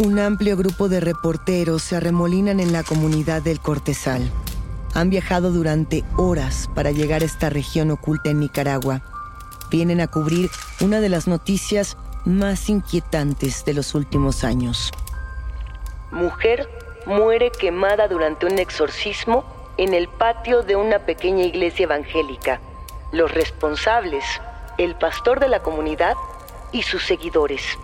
Un amplio grupo de reporteros se arremolinan en la comunidad del Cortesal. Han viajado durante horas para llegar a esta región oculta en Nicaragua. Vienen a cubrir una de las noticias más inquietantes de los últimos años. Mujer muere quemada durante un exorcismo en el patio de una pequeña iglesia evangélica. Los responsables, el pastor de la comunidad y sus seguidores.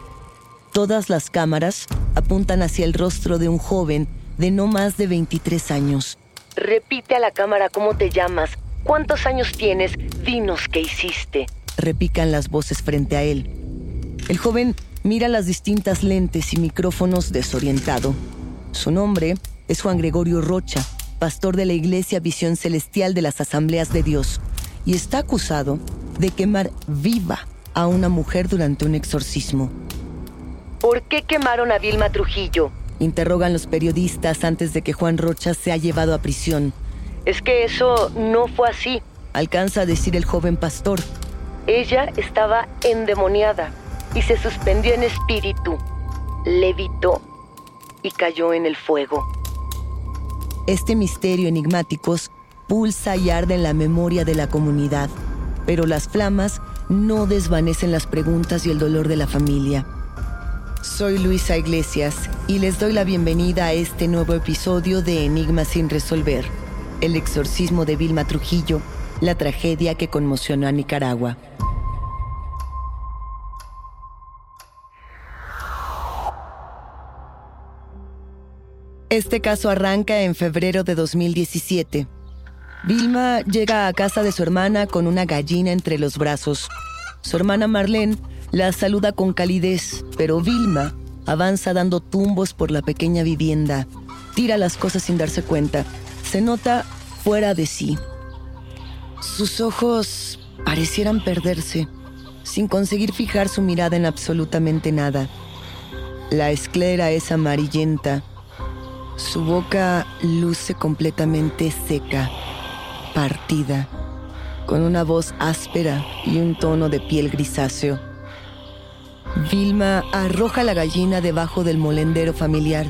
Todas las cámaras apuntan hacia el rostro de un joven de no más de 23 años. Repite a la cámara cómo te llamas, cuántos años tienes, dinos qué hiciste. Repican las voces frente a él. El joven mira las distintas lentes y micrófonos desorientado. Su nombre es Juan Gregorio Rocha, pastor de la Iglesia Visión Celestial de las Asambleas de Dios, y está acusado de quemar viva a una mujer durante un exorcismo. ¿Por qué quemaron a Vilma Trujillo? Interrogan los periodistas antes de que Juan Rocha sea llevado a prisión. Es que eso no fue así, alcanza a decir el joven pastor. Ella estaba endemoniada y se suspendió en espíritu, levitó y cayó en el fuego. Este misterio enigmáticos pulsa y arde en la memoria de la comunidad, pero las flamas no desvanecen las preguntas y el dolor de la familia. Soy Luisa Iglesias y les doy la bienvenida a este nuevo episodio de Enigma sin resolver, el exorcismo de Vilma Trujillo, la tragedia que conmocionó a Nicaragua. Este caso arranca en febrero de 2017. Vilma llega a casa de su hermana con una gallina entre los brazos. Su hermana Marlene la saluda con calidez, pero Vilma avanza dando tumbos por la pequeña vivienda. tira las cosas sin darse cuenta. Se nota fuera de sí. Sus ojos parecieran perderse, sin conseguir fijar su mirada en absolutamente nada. La esclera es amarillenta. Su boca luce completamente seca, partida, con una voz áspera y un tono de piel grisáceo. Vilma arroja la gallina debajo del molendero familiar,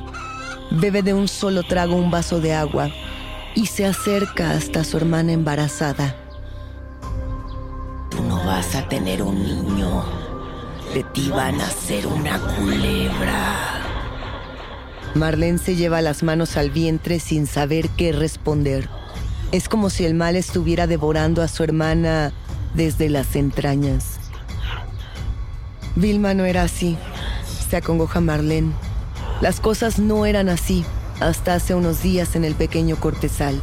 bebe de un solo trago un vaso de agua y se acerca hasta su hermana embarazada. Tú no vas a tener un niño. De ti van a ser una culebra. Marlene se lleva las manos al vientre sin saber qué responder. Es como si el mal estuviera devorando a su hermana desde las entrañas. Vilma no era así, se acongoja Marlene. Las cosas no eran así hasta hace unos días en el pequeño cortesal.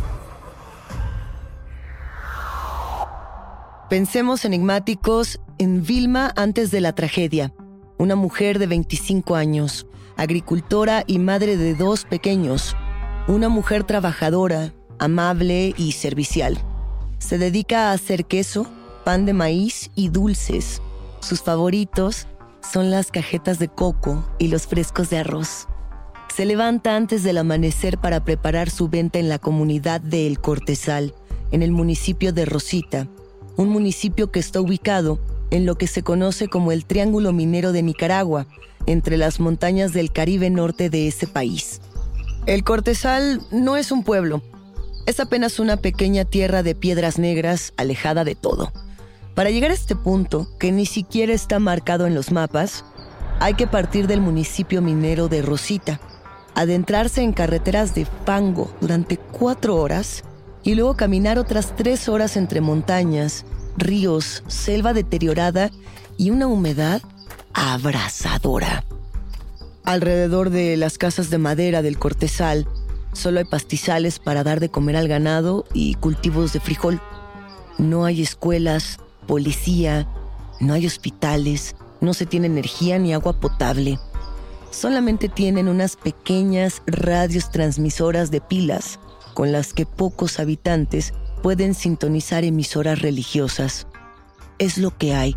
Pensemos enigmáticos en Vilma antes de la tragedia, una mujer de 25 años, agricultora y madre de dos pequeños, una mujer trabajadora, amable y servicial. Se dedica a hacer queso, pan de maíz y dulces. Sus favoritos son las cajetas de coco y los frescos de arroz. Se levanta antes del amanecer para preparar su venta en la comunidad de El Cortesal, en el municipio de Rosita, un municipio que está ubicado en lo que se conoce como el Triángulo Minero de Nicaragua, entre las montañas del Caribe norte de ese país. El Cortesal no es un pueblo, es apenas una pequeña tierra de piedras negras alejada de todo. Para llegar a este punto, que ni siquiera está marcado en los mapas, hay que partir del municipio minero de Rosita, adentrarse en carreteras de fango durante cuatro horas y luego caminar otras tres horas entre montañas, ríos, selva deteriorada y una humedad abrasadora. Alrededor de las casas de madera del cortesal, solo hay pastizales para dar de comer al ganado y cultivos de frijol. No hay escuelas, policía, no hay hospitales, no se tiene energía ni agua potable solamente tienen unas pequeñas radios transmisoras de pilas con las que pocos habitantes pueden sintonizar emisoras religiosas. Es lo que hay.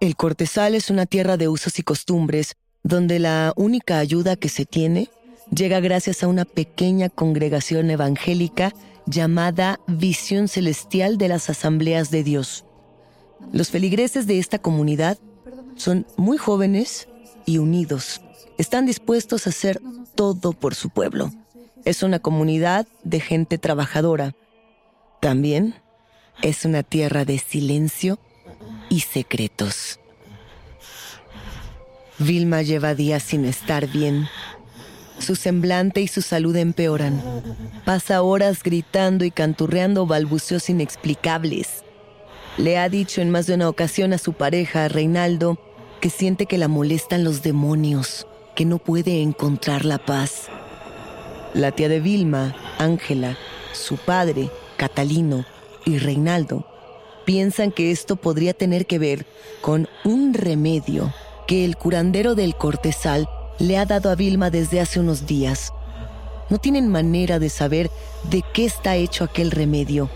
El Cortesal es una tierra de usos y costumbres donde la única ayuda que se tiene llega gracias a una pequeña congregación evangélica llamada Visión Celestial de las Asambleas de Dios. Los feligreses de esta comunidad son muy jóvenes y unidos. Están dispuestos a hacer todo por su pueblo. Es una comunidad de gente trabajadora. También es una tierra de silencio y secretos. Vilma lleva días sin estar bien. Su semblante y su salud empeoran. Pasa horas gritando y canturreando balbuceos inexplicables. Le ha dicho en más de una ocasión a su pareja, Reinaldo, que siente que la molestan los demonios, que no puede encontrar la paz. La tía de Vilma, Ángela, su padre, Catalino y Reinaldo piensan que esto podría tener que ver con un remedio que el curandero del cortesal le ha dado a Vilma desde hace unos días. No tienen manera de saber de qué está hecho aquel remedio,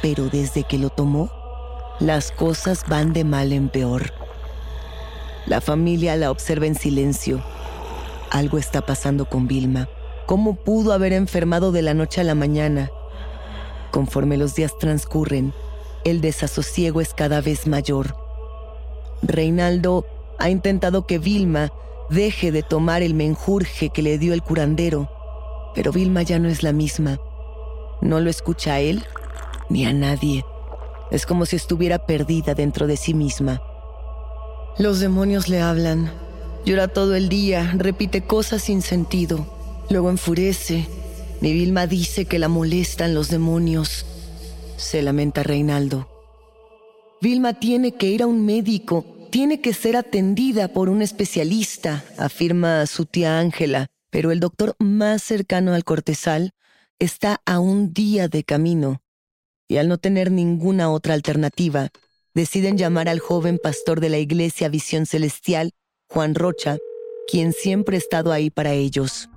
pero desde que lo tomó, las cosas van de mal en peor. La familia la observa en silencio. Algo está pasando con Vilma. ¿Cómo pudo haber enfermado de la noche a la mañana? Conforme los días transcurren, el desasosiego es cada vez mayor. Reinaldo ha intentado que Vilma deje de tomar el menjurje que le dio el curandero, pero Vilma ya no es la misma. No lo escucha a él ni a nadie. Es como si estuviera perdida dentro de sí misma. Los demonios le hablan. Llora todo el día, repite cosas sin sentido. Luego enfurece. Mi Vilma dice que la molestan los demonios. Se lamenta Reinaldo. Vilma tiene que ir a un médico, tiene que ser atendida por un especialista, afirma su tía Ángela, pero el doctor más cercano al cortesal está a un día de camino y al no tener ninguna otra alternativa, deciden llamar al joven pastor de la iglesia Visión Celestial, Juan Rocha, quien siempre ha estado ahí para ellos.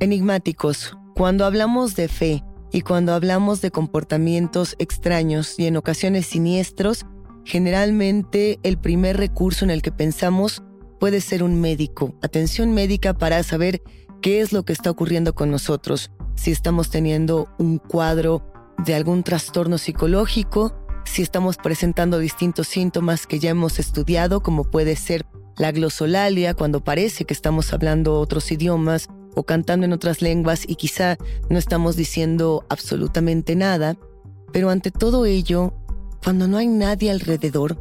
Enigmáticos, cuando hablamos de fe y cuando hablamos de comportamientos extraños y en ocasiones siniestros, generalmente el primer recurso en el que pensamos puede ser un médico, atención médica para saber qué es lo que está ocurriendo con nosotros, si estamos teniendo un cuadro de algún trastorno psicológico, si estamos presentando distintos síntomas que ya hemos estudiado, como puede ser la glosolalia, cuando parece que estamos hablando otros idiomas o cantando en otras lenguas y quizá no estamos diciendo absolutamente nada, pero ante todo ello, cuando no hay nadie alrededor,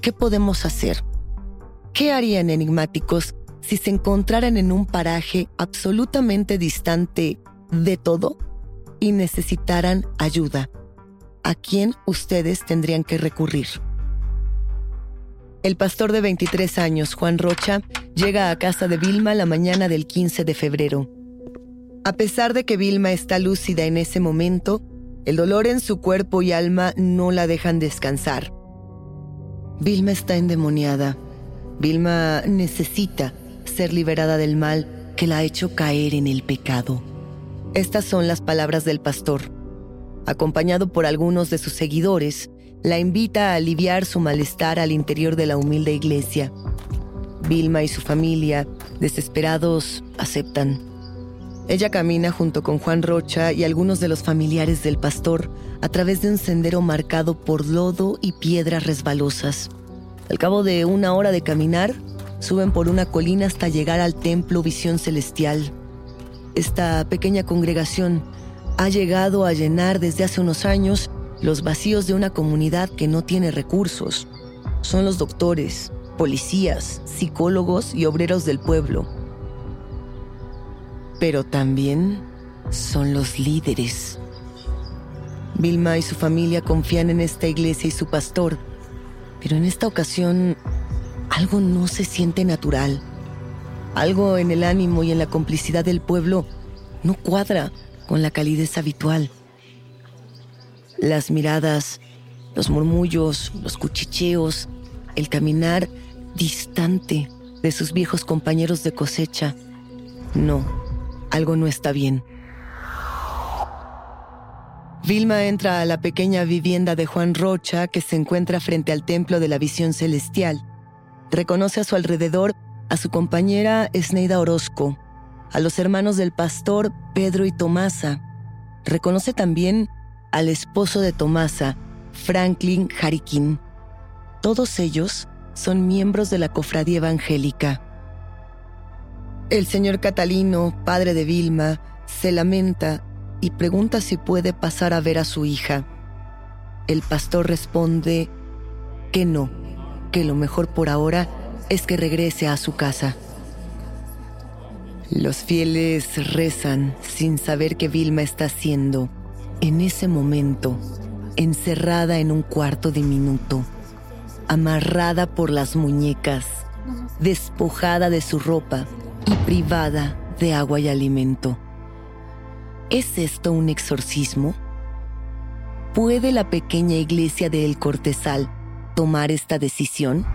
¿qué podemos hacer? ¿Qué harían enigmáticos si se encontraran en un paraje absolutamente distante de todo y necesitaran ayuda? ¿A quién ustedes tendrían que recurrir? El pastor de 23 años, Juan Rocha, llega a casa de Vilma la mañana del 15 de febrero. A pesar de que Vilma está lúcida en ese momento, el dolor en su cuerpo y alma no la dejan descansar. Vilma está endemoniada. Vilma necesita ser liberada del mal que la ha hecho caer en el pecado. Estas son las palabras del pastor. Acompañado por algunos de sus seguidores, la invita a aliviar su malestar al interior de la humilde iglesia. Vilma y su familia, desesperados, aceptan. Ella camina junto con Juan Rocha y algunos de los familiares del pastor a través de un sendero marcado por lodo y piedras resbalosas. Al cabo de una hora de caminar, suben por una colina hasta llegar al templo Visión Celestial. Esta pequeña congregación ha llegado a llenar desde hace unos años los vacíos de una comunidad que no tiene recursos. Son los doctores, policías, psicólogos y obreros del pueblo. Pero también son los líderes. Vilma y su familia confían en esta iglesia y su pastor pero en esta ocasión algo no se siente natural. Algo en el ánimo y en la complicidad del pueblo no cuadra con la calidez habitual. Las miradas, los murmullos, los cuchicheos, el caminar distante de sus viejos compañeros de cosecha. No, algo no está bien. Vilma entra a la pequeña vivienda de Juan Rocha que se encuentra frente al templo de la visión celestial. Reconoce a su alrededor a su compañera Esneida Orozco, a los hermanos del pastor Pedro y Tomasa. Reconoce también al esposo de Tomasa, Franklin Harikin. Todos ellos son miembros de la cofradía evangélica. El señor Catalino, padre de Vilma, se lamenta y pregunta si puede pasar a ver a su hija. El pastor responde que no, que lo mejor por ahora es que regrese a su casa. Los fieles rezan sin saber qué Vilma está haciendo en ese momento, encerrada en un cuarto diminuto, amarrada por las muñecas, despojada de su ropa y privada de agua y alimento. ¿Es esto un exorcismo? ¿Puede la pequeña iglesia de El Cortesal tomar esta decisión?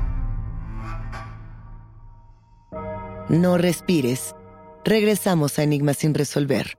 No respires. Regresamos a Enigma sin resolver.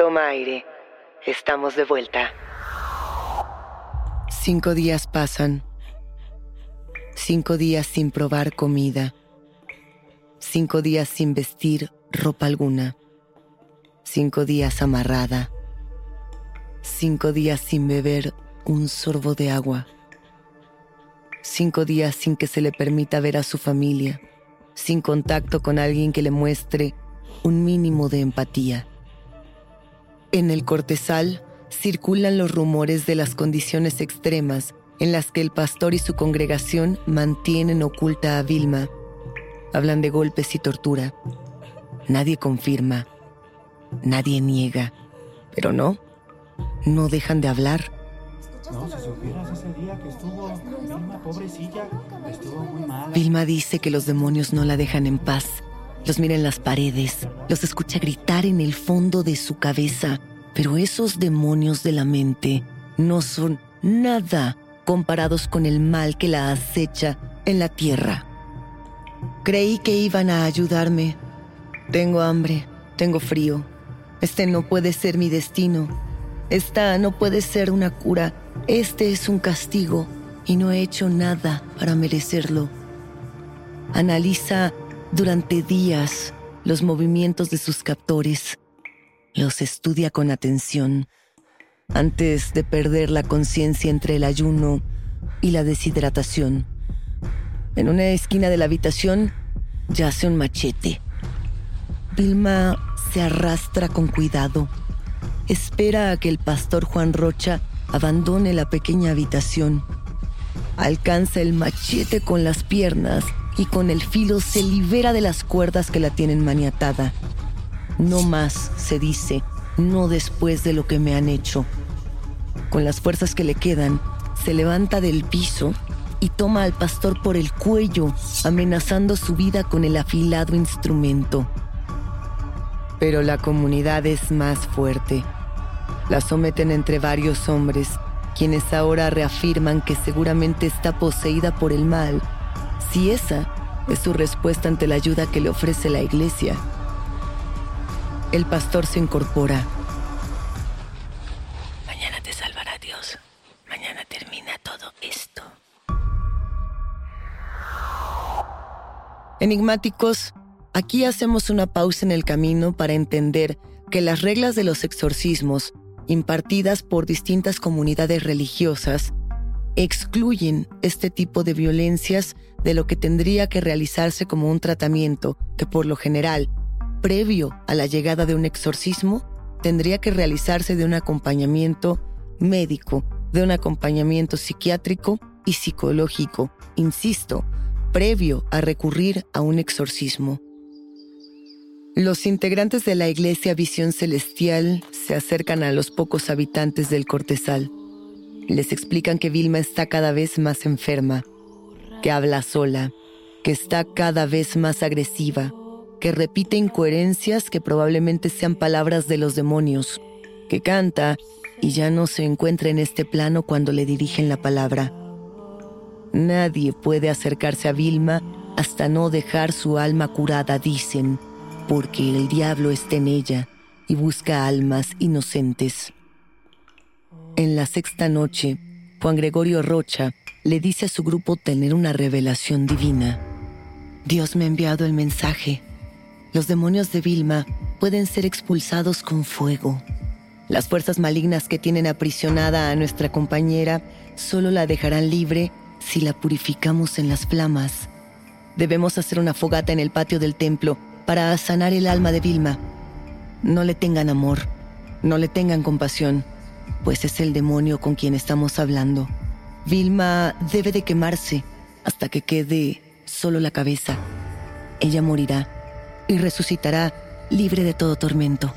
Toma aire. Estamos de vuelta. Cinco días pasan. Cinco días sin probar comida. Cinco días sin vestir ropa alguna. Cinco días amarrada. Cinco días sin beber un sorbo de agua. Cinco días sin que se le permita ver a su familia. Sin contacto con alguien que le muestre un mínimo de empatía. En el cortesal circulan los rumores de las condiciones extremas en las que el pastor y su congregación mantienen oculta a Vilma. Hablan de golpes y tortura. Nadie confirma. Nadie niega. Pero no, no dejan de hablar. No, si supieras ese día que estuvo Vilma, pobrecilla, estuvo muy mal. Vilma dice que los demonios no la dejan en paz. Los mira en las paredes, los escucha gritar en el fondo de su cabeza, pero esos demonios de la mente no son nada comparados con el mal que la acecha en la tierra. Creí que iban a ayudarme. Tengo hambre, tengo frío. Este no puede ser mi destino. Esta no puede ser una cura. Este es un castigo y no he hecho nada para merecerlo. Analiza durante días los movimientos de sus captores. Los estudia con atención antes de perder la conciencia entre el ayuno y la deshidratación. En una esquina de la habitación yace un machete. Vilma se arrastra con cuidado. Espera a que el pastor Juan Rocha abandone la pequeña habitación. Alcanza el machete con las piernas y con el filo se libera de las cuerdas que la tienen maniatada. No más, se dice, no después de lo que me han hecho. Con las fuerzas que le quedan, se levanta del piso y toma al pastor por el cuello, amenazando su vida con el afilado instrumento. Pero la comunidad es más fuerte. La someten entre varios hombres, quienes ahora reafirman que seguramente está poseída por el mal, si esa es su respuesta ante la ayuda que le ofrece la iglesia. El pastor se incorpora. Mañana te salvará Dios. Mañana termina todo esto. Enigmáticos, aquí hacemos una pausa en el camino para entender que las reglas de los exorcismos, impartidas por distintas comunidades religiosas, excluyen este tipo de violencias de lo que tendría que realizarse como un tratamiento que por lo general, previo a la llegada de un exorcismo, tendría que realizarse de un acompañamiento médico, de un acompañamiento psiquiátrico y psicológico, insisto, previo a recurrir a un exorcismo. Los integrantes de la Iglesia Visión Celestial se acercan a los pocos habitantes del Cortesal. Les explican que Vilma está cada vez más enferma, que habla sola, que está cada vez más agresiva, que repite incoherencias que probablemente sean palabras de los demonios, que canta y ya no se encuentra en este plano cuando le dirigen la palabra. Nadie puede acercarse a Vilma hasta no dejar su alma curada, dicen, porque el diablo está en ella y busca almas inocentes. En la sexta noche, Juan Gregorio Rocha le dice a su grupo tener una revelación divina. Dios me ha enviado el mensaje. Los demonios de Vilma pueden ser expulsados con fuego. Las fuerzas malignas que tienen aprisionada a nuestra compañera solo la dejarán libre si la purificamos en las flamas. Debemos hacer una fogata en el patio del templo para sanar el alma de Vilma. No le tengan amor, no le tengan compasión. Pues es el demonio con quien estamos hablando. Vilma debe de quemarse hasta que quede solo la cabeza. Ella morirá y resucitará libre de todo tormento.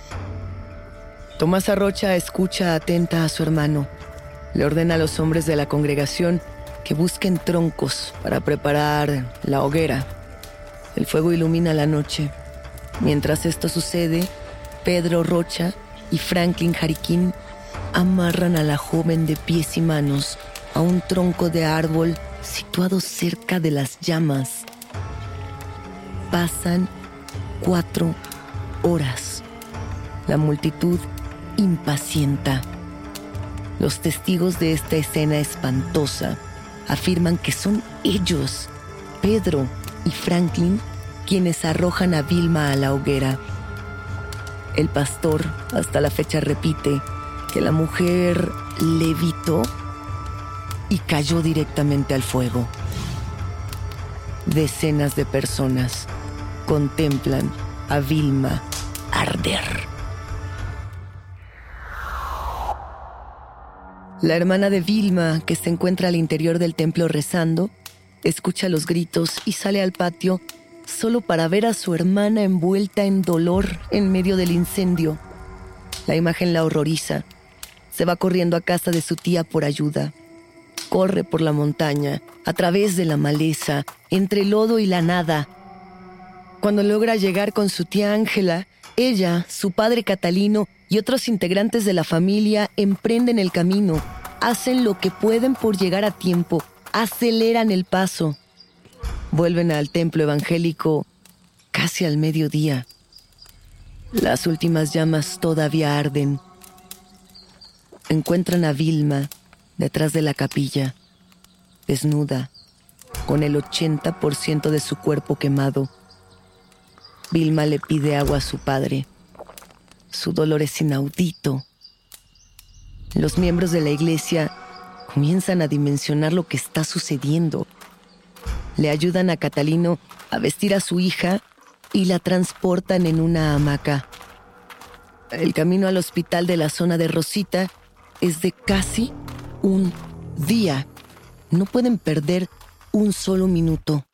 Tomasa Rocha escucha atenta a su hermano. Le ordena a los hombres de la congregación que busquen troncos para preparar la hoguera. El fuego ilumina la noche. Mientras esto sucede, Pedro Rocha y Franklin Jariquín amarran a la joven de pies y manos a un tronco de árbol situado cerca de las llamas. Pasan cuatro horas. La multitud impacienta. Los testigos de esta escena espantosa afirman que son ellos, Pedro y Franklin, quienes arrojan a Vilma a la hoguera. El pastor hasta la fecha repite que la mujer levitó y cayó directamente al fuego. Decenas de personas contemplan a Vilma arder. La hermana de Vilma, que se encuentra al interior del templo rezando, escucha los gritos y sale al patio solo para ver a su hermana envuelta en dolor en medio del incendio. La imagen la horroriza. Se va corriendo a casa de su tía por ayuda. Corre por la montaña, a través de la maleza, entre el lodo y la nada. Cuando logra llegar con su tía Ángela, ella, su padre Catalino y otros integrantes de la familia emprenden el camino, hacen lo que pueden por llegar a tiempo, aceleran el paso. Vuelven al templo evangélico casi al mediodía. Las últimas llamas todavía arden. Encuentran a Vilma detrás de la capilla, desnuda, con el 80% de su cuerpo quemado. Vilma le pide agua a su padre. Su dolor es inaudito. Los miembros de la iglesia comienzan a dimensionar lo que está sucediendo. Le ayudan a Catalino a vestir a su hija y la transportan en una hamaca. El camino al hospital de la zona de Rosita es de casi un día. No pueden perder un solo minuto.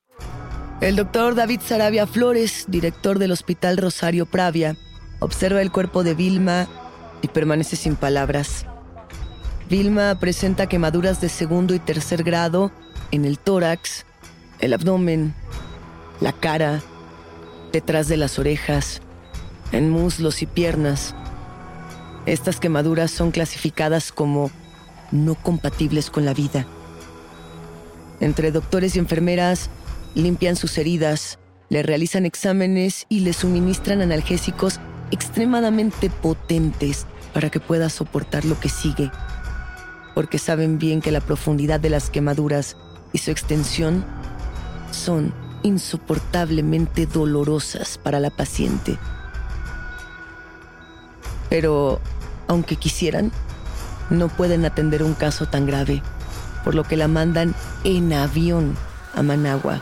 El doctor David Sarabia Flores, director del Hospital Rosario Pravia, observa el cuerpo de Vilma y permanece sin palabras. Vilma presenta quemaduras de segundo y tercer grado en el tórax, el abdomen, la cara, detrás de las orejas, en muslos y piernas. Estas quemaduras son clasificadas como no compatibles con la vida. Entre doctores y enfermeras limpian sus heridas, le realizan exámenes y le suministran analgésicos extremadamente potentes para que pueda soportar lo que sigue, porque saben bien que la profundidad de las quemaduras y su extensión son insoportablemente dolorosas para la paciente. Pero, aunque quisieran, no pueden atender un caso tan grave, por lo que la mandan en avión a Managua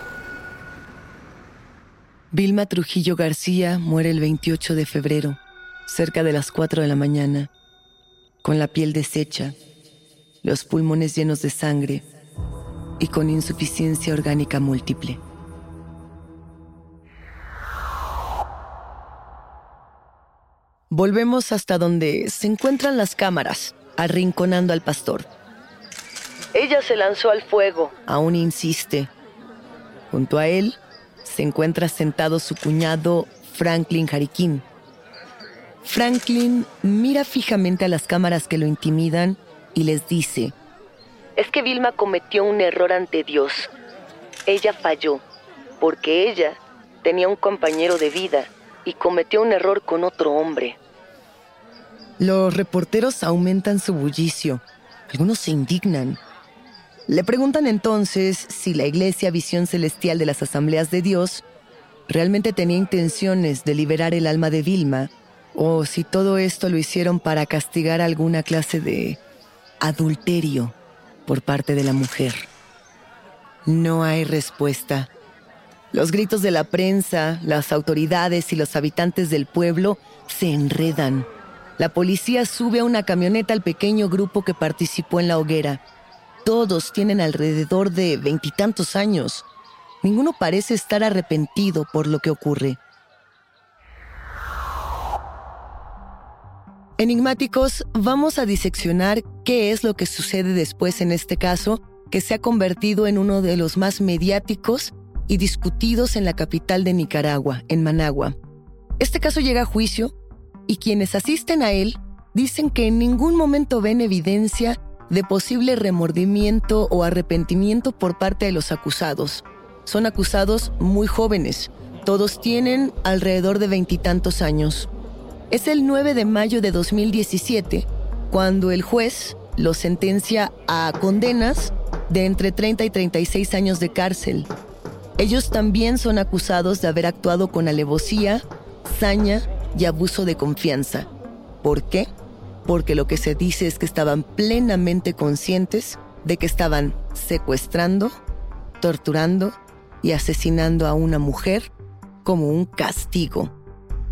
Vilma Trujillo García muere el 28 de febrero, cerca de las 4 de la mañana, con la piel deshecha, los pulmones llenos de sangre y con insuficiencia orgánica múltiple. Volvemos hasta donde se encuentran las cámaras, arrinconando al pastor. Ella se lanzó al fuego, aún insiste. Junto a él, se encuentra sentado su cuñado Franklin Jariquín. Franklin mira fijamente a las cámaras que lo intimidan y les dice, es que Vilma cometió un error ante Dios. Ella falló, porque ella tenía un compañero de vida y cometió un error con otro hombre. Los reporteros aumentan su bullicio. Algunos se indignan. Le preguntan entonces si la Iglesia Visión Celestial de las Asambleas de Dios realmente tenía intenciones de liberar el alma de Vilma o si todo esto lo hicieron para castigar alguna clase de adulterio por parte de la mujer. No hay respuesta. Los gritos de la prensa, las autoridades y los habitantes del pueblo se enredan. La policía sube a una camioneta al pequeño grupo que participó en la hoguera. Todos tienen alrededor de veintitantos años. Ninguno parece estar arrepentido por lo que ocurre. Enigmáticos, vamos a diseccionar qué es lo que sucede después en este caso, que se ha convertido en uno de los más mediáticos y discutidos en la capital de Nicaragua, en Managua. Este caso llega a juicio y quienes asisten a él dicen que en ningún momento ven evidencia de posible remordimiento o arrepentimiento por parte de los acusados. Son acusados muy jóvenes, todos tienen alrededor de veintitantos años. Es el 9 de mayo de 2017 cuando el juez los sentencia a condenas de entre 30 y 36 años de cárcel. Ellos también son acusados de haber actuado con alevosía, saña y abuso de confianza. ¿Por qué? Porque lo que se dice es que estaban plenamente conscientes de que estaban secuestrando, torturando y asesinando a una mujer como un castigo.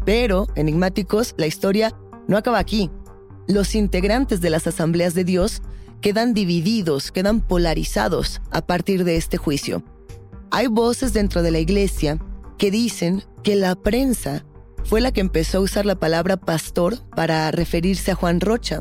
Pero, enigmáticos, la historia no acaba aquí. Los integrantes de las asambleas de Dios quedan divididos, quedan polarizados a partir de este juicio. Hay voces dentro de la iglesia que dicen que la prensa fue la que empezó a usar la palabra pastor para referirse a Juan Rocha.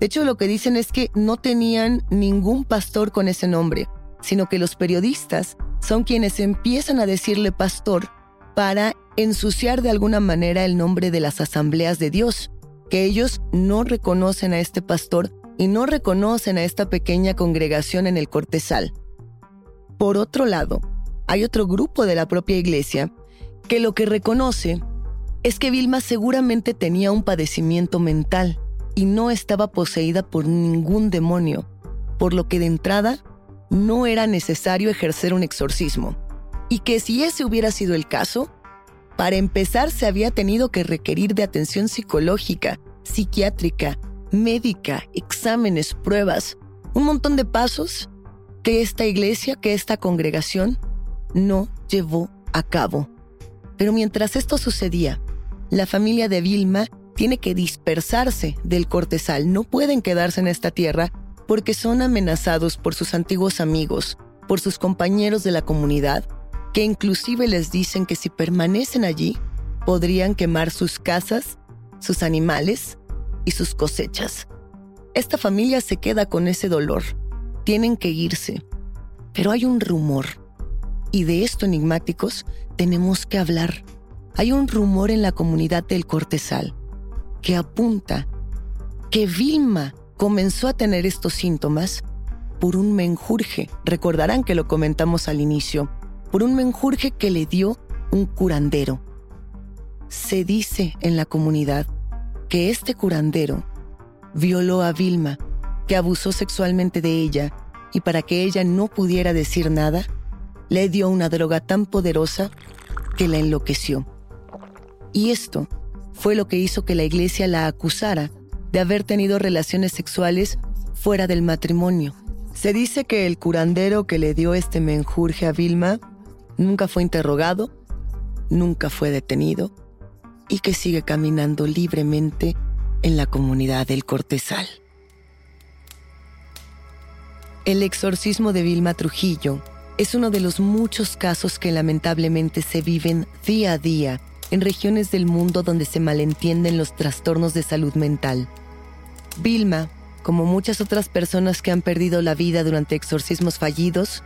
De hecho, lo que dicen es que no tenían ningún pastor con ese nombre, sino que los periodistas son quienes empiezan a decirle pastor para ensuciar de alguna manera el nombre de las asambleas de Dios, que ellos no reconocen a este pastor y no reconocen a esta pequeña congregación en el cortezal. Por otro lado, hay otro grupo de la propia iglesia que lo que reconoce es que Vilma seguramente tenía un padecimiento mental y no estaba poseída por ningún demonio, por lo que de entrada no era necesario ejercer un exorcismo, y que si ese hubiera sido el caso, para empezar se había tenido que requerir de atención psicológica, psiquiátrica, médica, exámenes, pruebas, un montón de pasos que esta iglesia, que esta congregación no llevó a cabo. Pero mientras esto sucedía, la familia de Vilma tiene que dispersarse del cortezal, no pueden quedarse en esta tierra porque son amenazados por sus antiguos amigos, por sus compañeros de la comunidad, que inclusive les dicen que si permanecen allí, podrían quemar sus casas, sus animales y sus cosechas. Esta familia se queda con ese dolor. Tienen que irse. Pero hay un rumor. Y de esto enigmáticos tenemos que hablar hay un rumor en la comunidad del Cortezal que apunta que Vilma comenzó a tener estos síntomas por un menjurje. Recordarán que lo comentamos al inicio, por un menjurje que le dio un curandero. Se dice en la comunidad que este curandero violó a Vilma, que abusó sexualmente de ella y para que ella no pudiera decir nada, le dio una droga tan poderosa que la enloqueció. Y esto fue lo que hizo que la iglesia la acusara de haber tenido relaciones sexuales fuera del matrimonio. Se dice que el curandero que le dio este menjurje a Vilma nunca fue interrogado, nunca fue detenido y que sigue caminando libremente en la comunidad del Cortezal. El exorcismo de Vilma Trujillo es uno de los muchos casos que lamentablemente se viven día a día en regiones del mundo donde se malentienden los trastornos de salud mental. Vilma, como muchas otras personas que han perdido la vida durante exorcismos fallidos,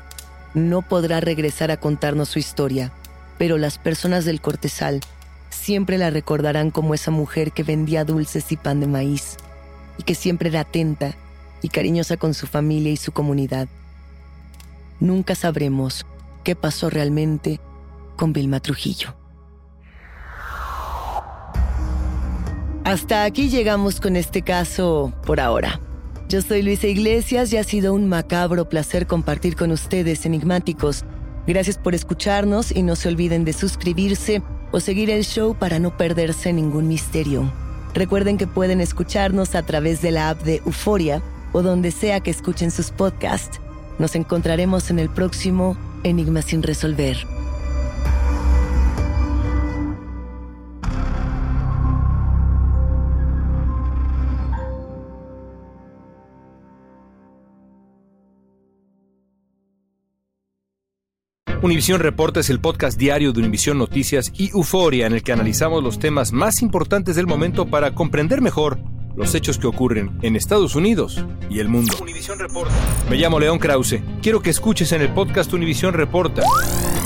no podrá regresar a contarnos su historia, pero las personas del cortezal siempre la recordarán como esa mujer que vendía dulces y pan de maíz, y que siempre era atenta y cariñosa con su familia y su comunidad. Nunca sabremos qué pasó realmente con Vilma Trujillo. Hasta aquí llegamos con este caso por ahora. Yo soy Luisa Iglesias y ha sido un macabro placer compartir con ustedes enigmáticos. Gracias por escucharnos y no se olviden de suscribirse o seguir el show para no perderse ningún misterio. Recuerden que pueden escucharnos a través de la app de Euforia o donde sea que escuchen sus podcasts. Nos encontraremos en el próximo Enigma sin resolver. Univisión Reporta es el podcast diario de Univisión Noticias y Euforia en el que analizamos los temas más importantes del momento para comprender mejor los hechos que ocurren en Estados Unidos y el mundo. Reporta. Me llamo León Krause. Quiero que escuches en el podcast Univisión Reporta.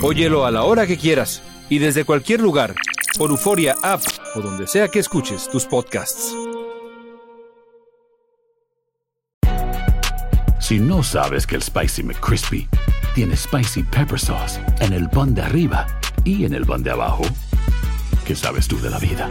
Óyelo a la hora que quieras y desde cualquier lugar por Euforia App o donde sea que escuches tus podcasts. Si no sabes que el Spicy McCrispy tiene Spicy Pepper Sauce en el pan de arriba y en el pan de abajo, ¿qué sabes tú de la vida?